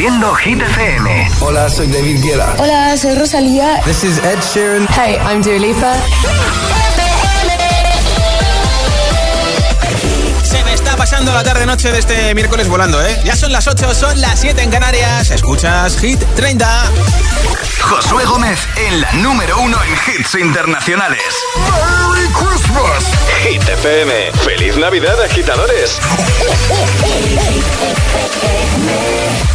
Haciendo Hit Hola, soy David Guiela. Hola, soy Rosalía. This is Ed Sheeran. Hey, I'm Dua Se me está pasando la tarde noche de este miércoles volando, ¿eh? Ya son las 8, son las 7 en Canarias. Escuchas Hit 30. Josué Gómez en la número uno en hits internacionales. ¡Merry Christmas! Hit FM. ¡Feliz Navidad, agitadores!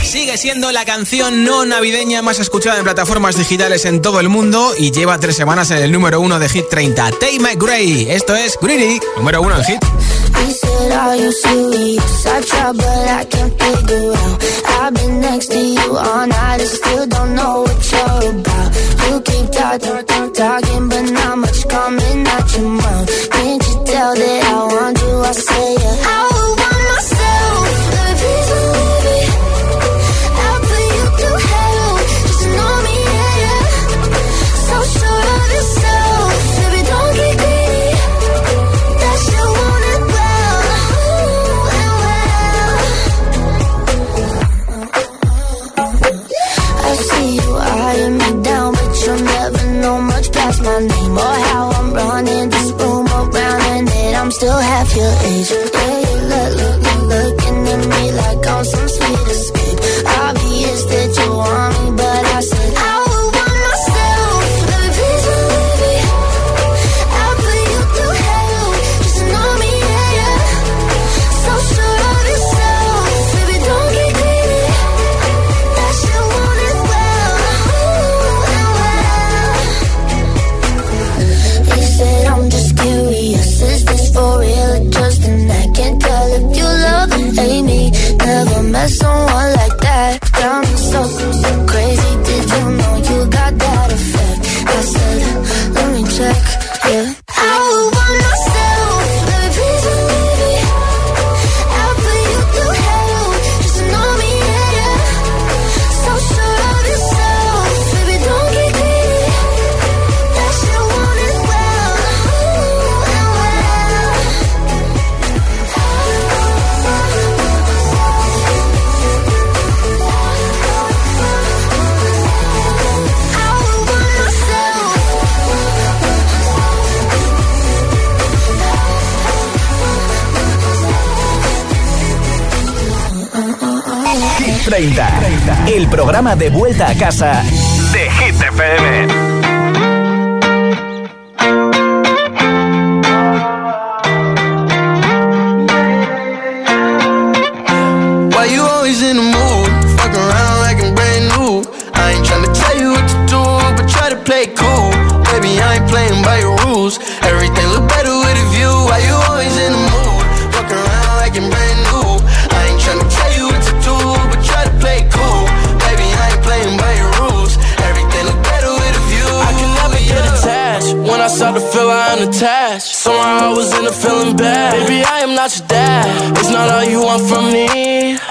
Sigue siendo la canción no navideña más escuchada en plataformas digitales en todo el mundo y lleva tres semanas en el número uno de Hit 30. Tay McGray. Esto es Greedy, número uno en Hit. You said, all you serious? I tried, but I can't figure out. I've been next to you all night and still don't know what you're about. You keep talking, talk, talking, but not much coming out your mouth. Can't you tell that I want you? I say, yeah. your age el programa de vuelta a casa.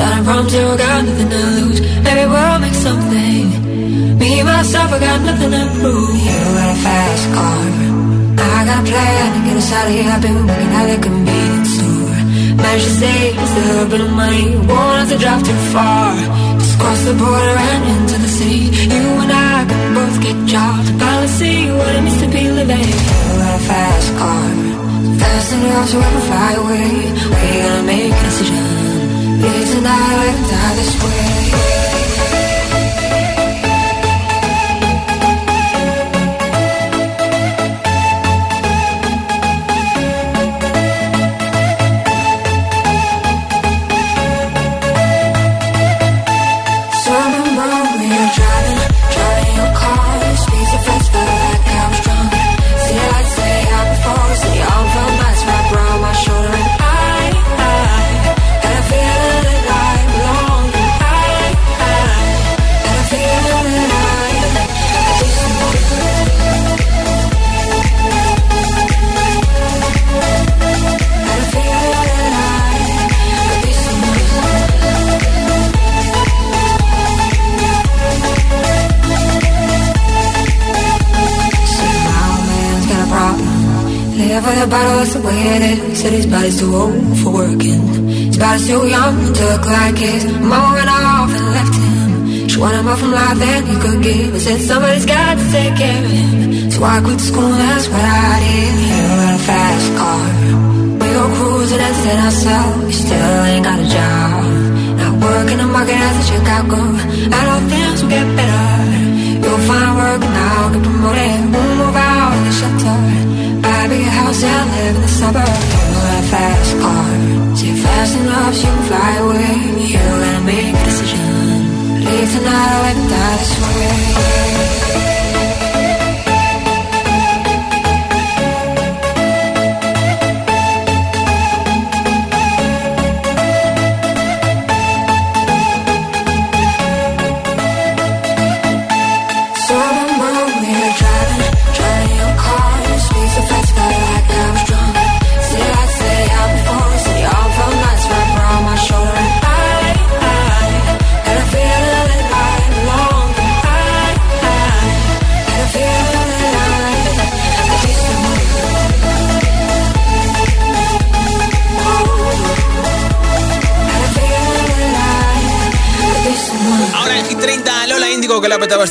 Starting from zero, got nothing to lose. Maybe we'll make something. Me myself, I got nothing to prove. You got a fast car. I got a plan to get us out of here. I've been working at a convenience store. Managed to save just a little bit of money. Won't have to drive too far. Just cross the border and into the city. You and I can both get jobs. Finally see what it means to be living. You got a fast car. Fast enough to ever fly away. We gonna make a decision. Live tonight or die this way. Said his body's too old for working. His body's too young to look like his. Mama went off and left him. She wanted more from life than he could give. I said somebody's got to take care of him. So I quit school, that's what I did. You got a fast car. We go cruising, entertain ourselves. We still ain't got a job. Not working the market as a Chicago. I know things will get better. You'll find work now, get promoted. Car. Say fast enough you can fly away. You gotta make a decision. Leave tonight or let die this way.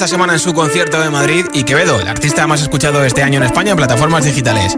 Semana en su concierto de Madrid y Quevedo, el artista más escuchado este año en España en plataformas digitales.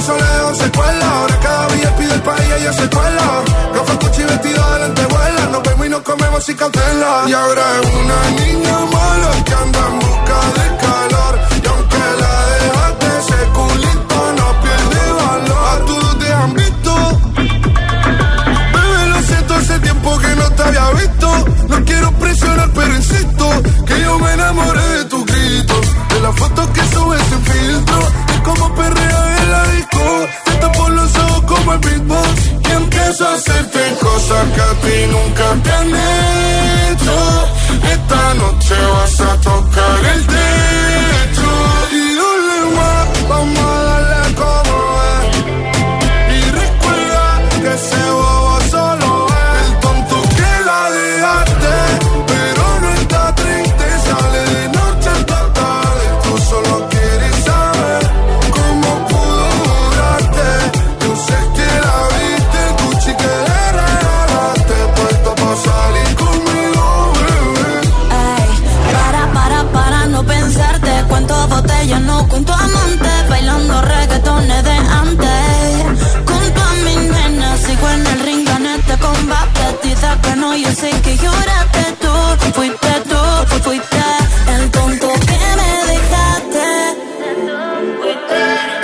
Pero eso le dejó secuela. Ahora cada día pide el país y ella se cuela. Gafas, coche y vestido de lentejuela. Nos vemos y nos comemos sin cautela. Y ahora es una niña mala que anda en busca de calor. Y aunque la dejaste, ese culito no pierde valor. A todos te han visto. Bebé, lo siento, hace tiempo que no te había visto. No quiero presionar, pero insisto que yo me enamoré de tu grito. De la foto que subes sin filtro. De cómo perrea en la como el beatbox. Y empiezo a hacerte cosas que a ti nunca te han hecho. Esta noche vas a tocar el techo. dicen que lloraste tú, fuiste tú, fuiste el tonto que me dejaste.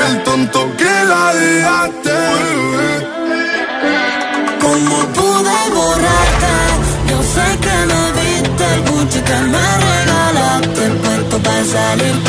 El tonto que la dejaste. ¿Cómo pude borrarte? Yo sé que me viste el buche que me regalaste, el cuerpo para salir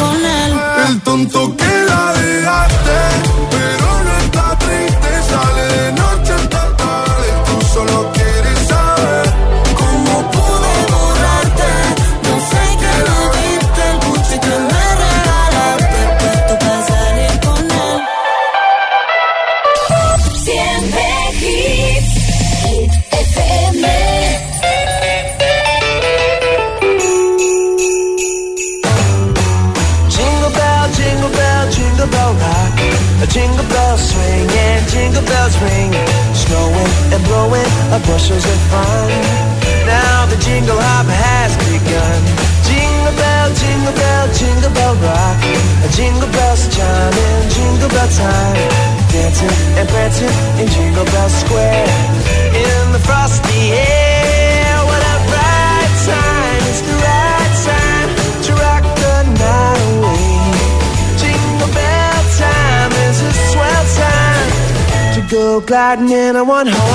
go gliding in a one horse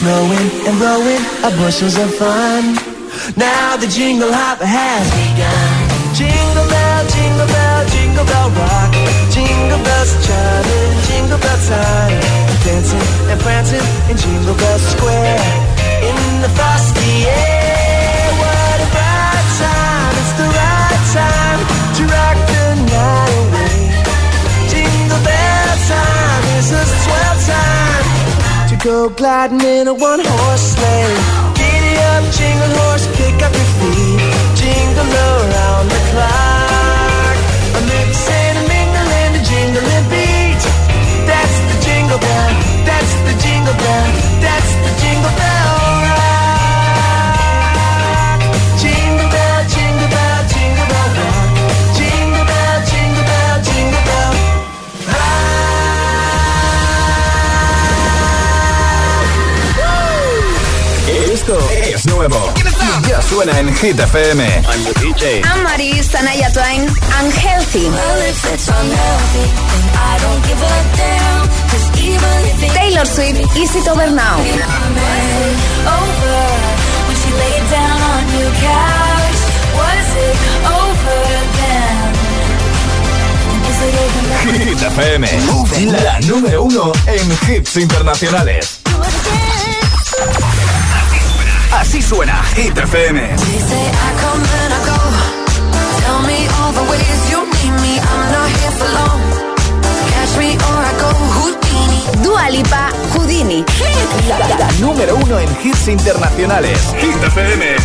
Snowing and blowing up bushels of fun. Now the jingle hop has begun. Jingle bell, jingle bell, jingle bell rock. Jingle bells chiming, jingle bell time. Dancing and prancing in Jingle Bell Square. In the frosty air, go gliding in a one horse sleigh. Giddy up, jingle horse, pick up your feet. Jingle around the clock. A mixing and mingling, a jingling beat. That's the jingle bell, that's the jingle bell, nuevo. Ya suena en Hit FM. I'm the DJ. I'm Maris, Anaya Twain, Unhealthy. Taylor Swift, Is It Over Now. Hit FM. La número uno en hits internacionales. Así suena Hit FM. Dua Lipa, Houdini. La, número uno en hits internacionales. Hit FM. I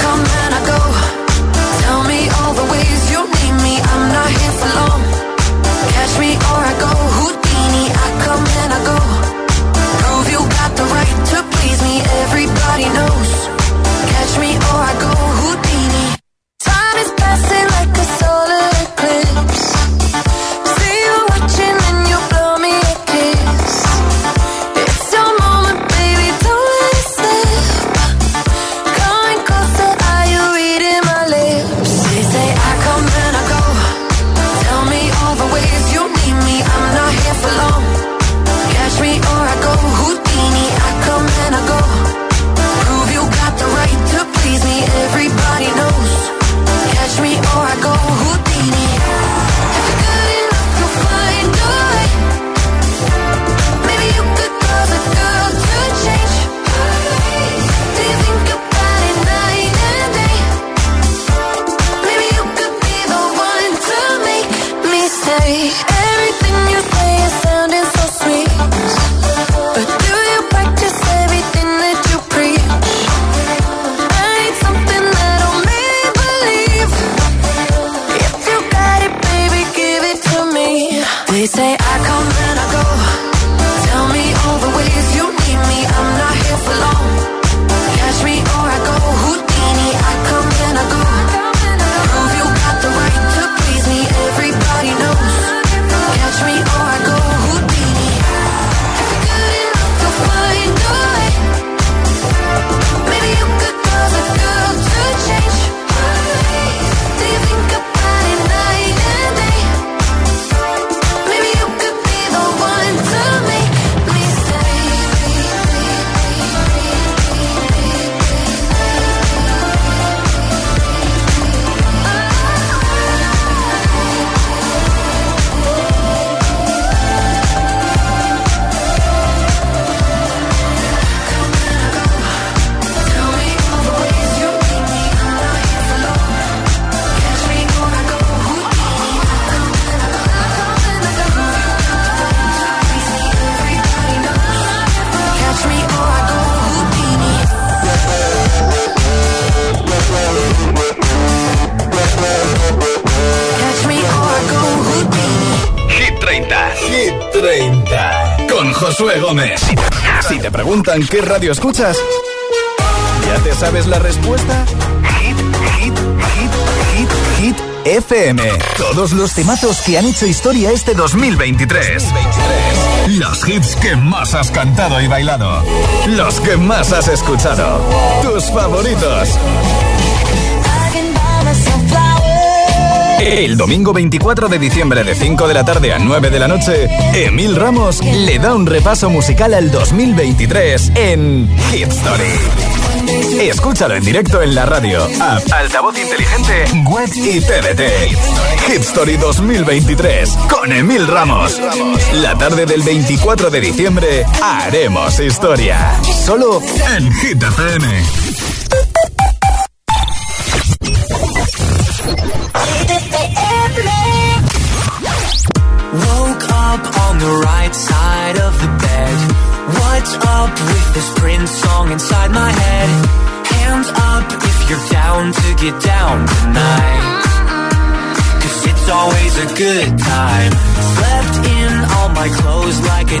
come and I go. The preguntan qué radio escuchas, ¿ya te sabes la respuesta? Hit, hit, hit, hit, hit FM. Todos los temazos que han hecho historia este 2023. 2023. Los hits que más has cantado y bailado. Los que más has escuchado. Tus favoritos. El domingo 24 de diciembre de 5 de la tarde a 9 de la noche, Emil Ramos le da un repaso musical al 2023 en Hit Story. Escúchalo en directo en la radio, app, altavoz inteligente, web y TDT. Hit Story 2023 con Emil Ramos. La tarde del 24 de diciembre haremos historia. Solo en Hit FM. inside my head. Hands up if you're down to get down tonight. Cause it's always a good time. Slept in all my clothes like a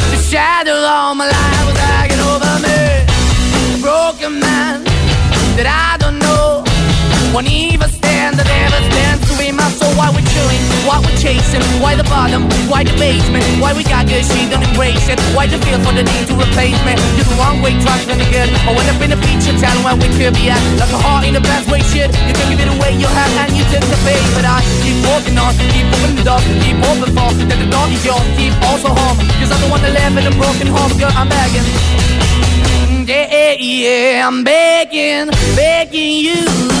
shadow all my life was hanging over me. A broken man that I don't know, won't even stand, that ever stands to be my soul. Why we're chewing, why we're chasing, why the bottom, why the basement, why we got good, she don't embrace it, why the feel for the need to replace me. You're the wrong way, trying to good. I went up in a feature town where we could be at, like a heart in a best way, shit. You can give it away, you have, and you took the bait, but I keep walking on, keep moving the door, keep open for that the door is yours, keep also home, cause I don't wanna live in a broken home, girl, I'm begging. Yeah, Yeah, yeah, I'm begging, begging you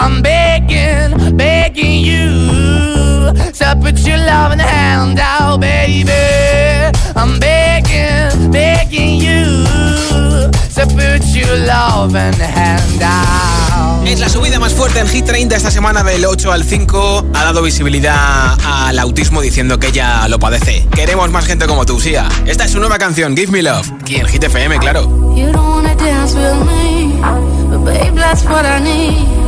I'm begging, begging you to put your love in the hand out, baby. I'm begging, begging you to put your love in the hand out. Es la subida más fuerte en Hit 30 esta semana del 8 al 5. Ha dado visibilidad al autismo diciendo que ella lo padece. Queremos más gente como tú, Sia. Esta es su nueva canción, Give Me Love. Aquí en Hit FM, claro. You don't wanna dance with me, but babe, that's what I need.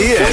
Yeah.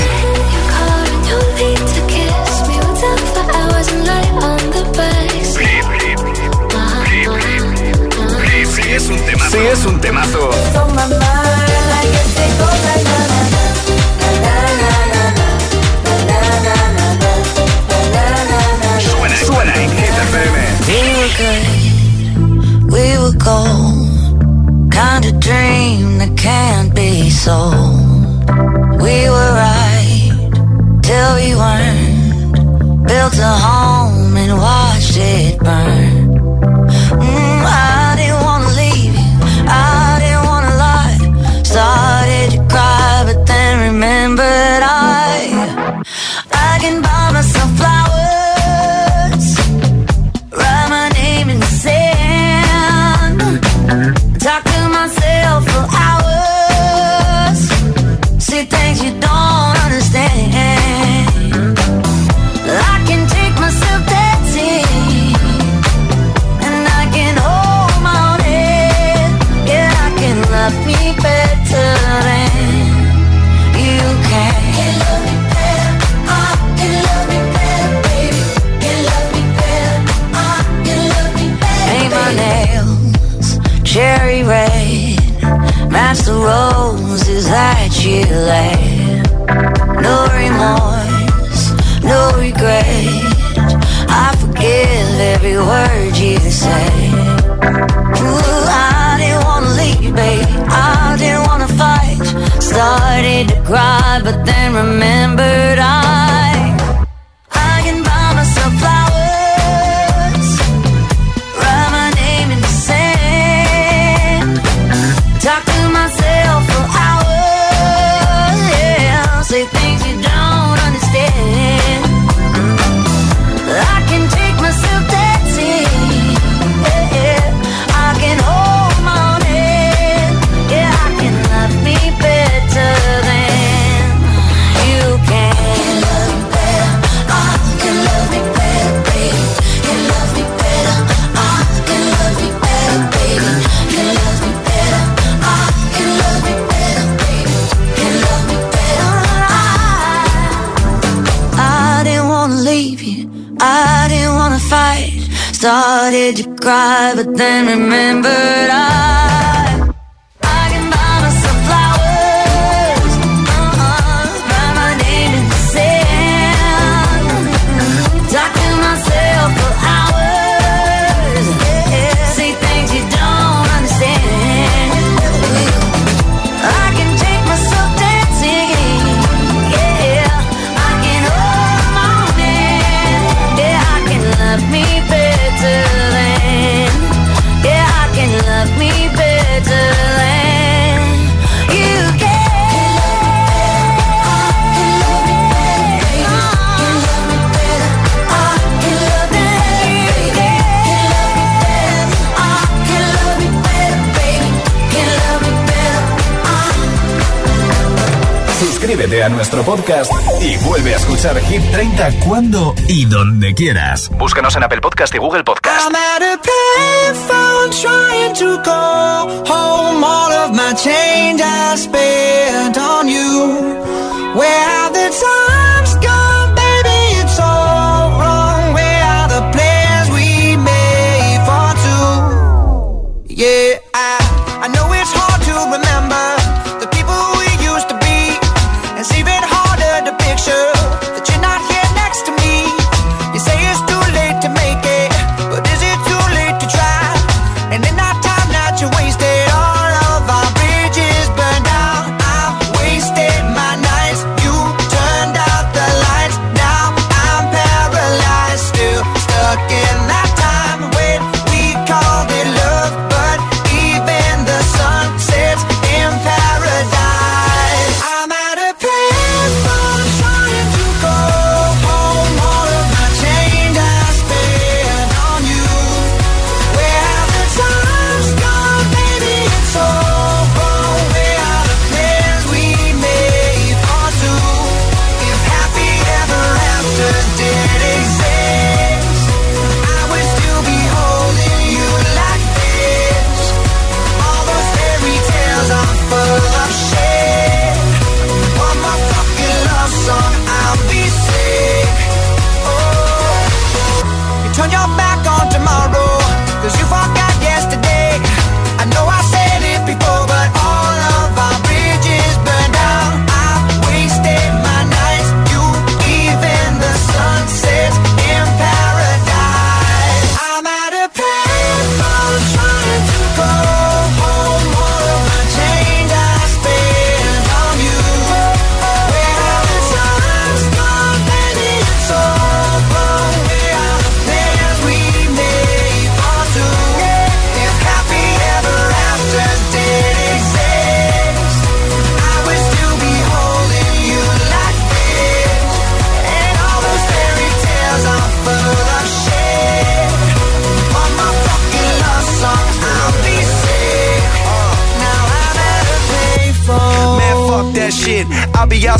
nuestro podcast y vuelve a escuchar Hit 30 cuando y donde quieras. Búscanos en Apple Podcast y Google Podcast.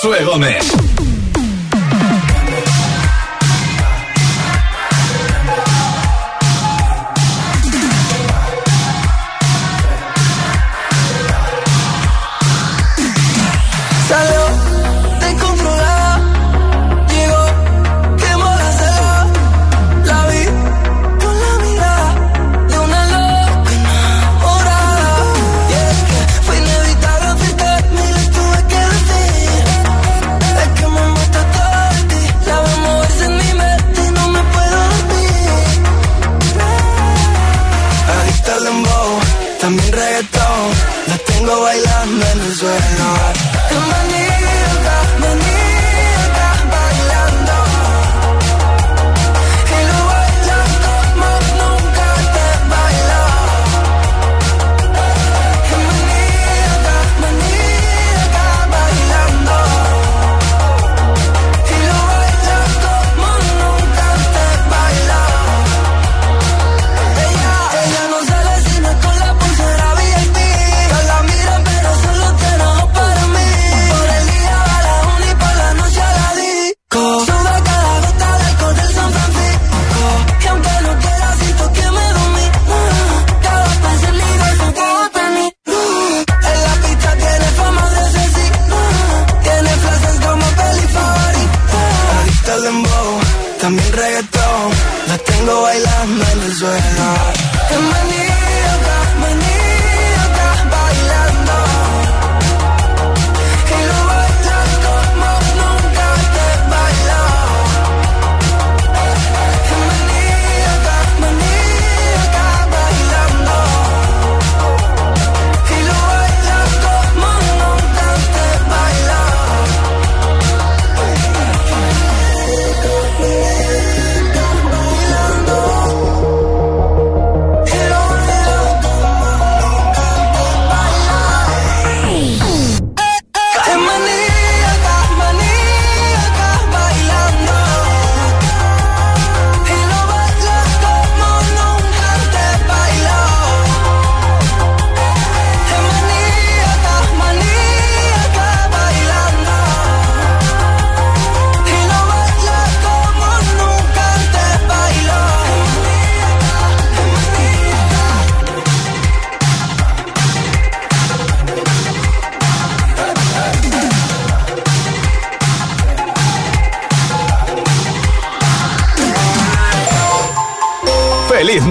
Josué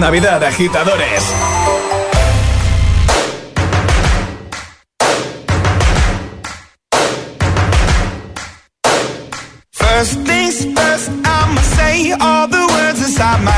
Navidad, agitadores. First things first, I'ma say all the words inside my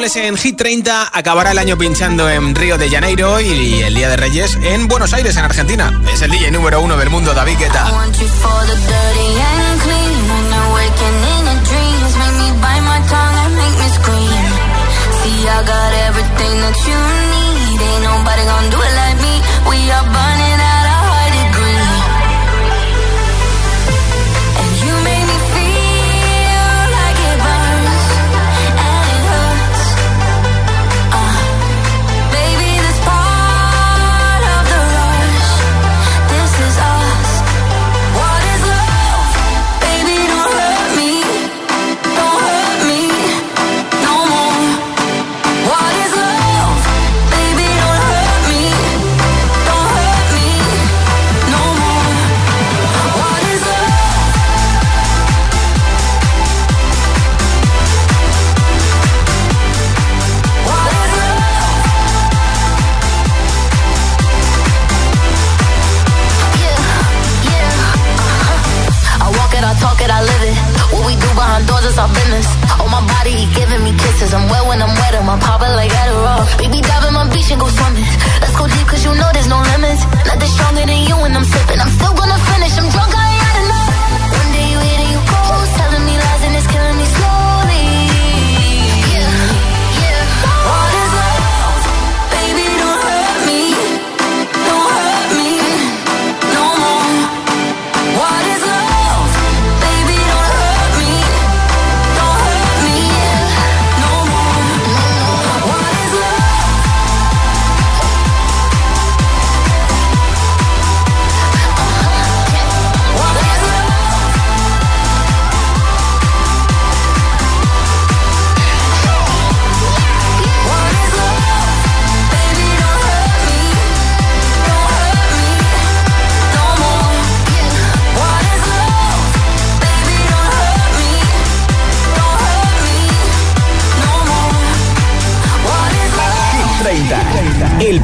En Hit 30 acabará el año pinchando en Río de Janeiro y el Día de Reyes en Buenos Aires, en Argentina. Es el DJ número uno del mundo, David Guetta.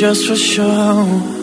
just for show.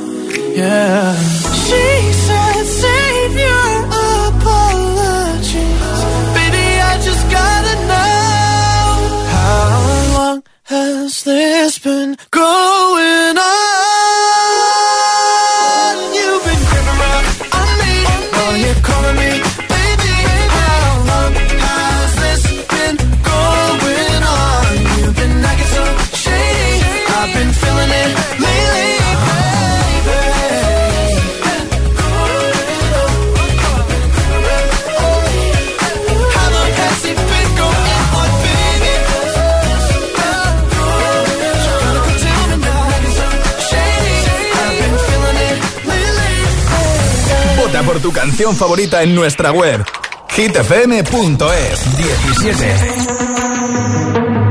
favorita en nuestra web hitfm.es 17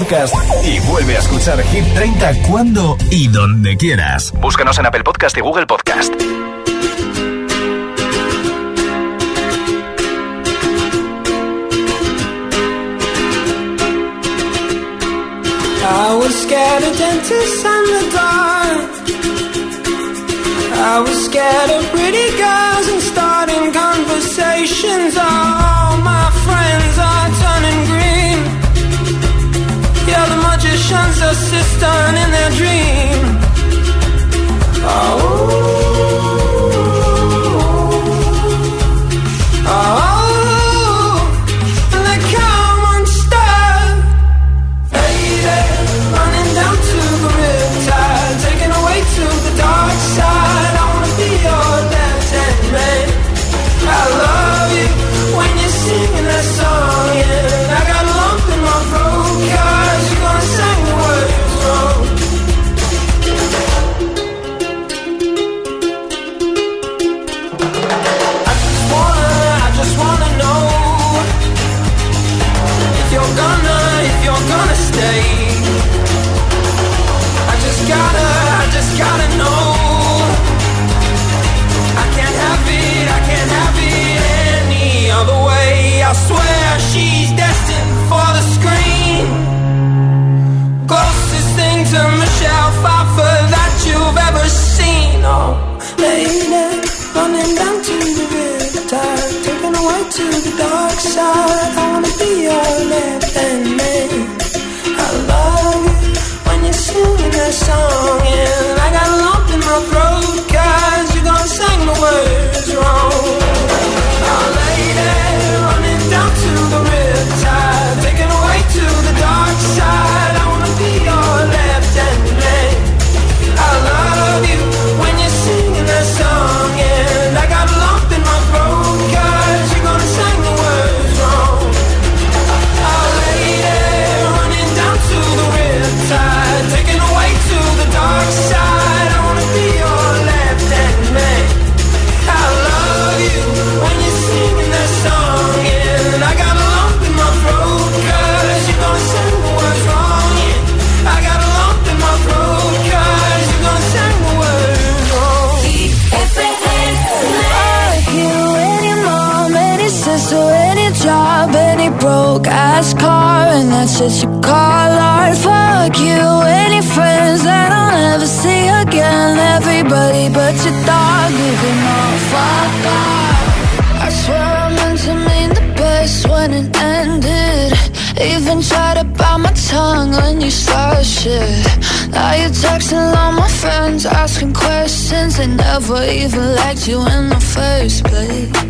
Podcast y vuelve a escuchar Hit 30 cuando y donde quieras. Búscanos en Apple Podcast y Google Podcast. I was scared of dentists and the dark. I was scared of pretty girls and starting conversations. dream. Oh. Shit you call art. Fuck you, any friends that I'll never see again. Everybody but your dog, you can all fuck off. I swear I meant to mean the best when it ended. Even tried to bite my tongue when you started shit. Now you're texting all my friends, asking questions. They never even liked you in the first place.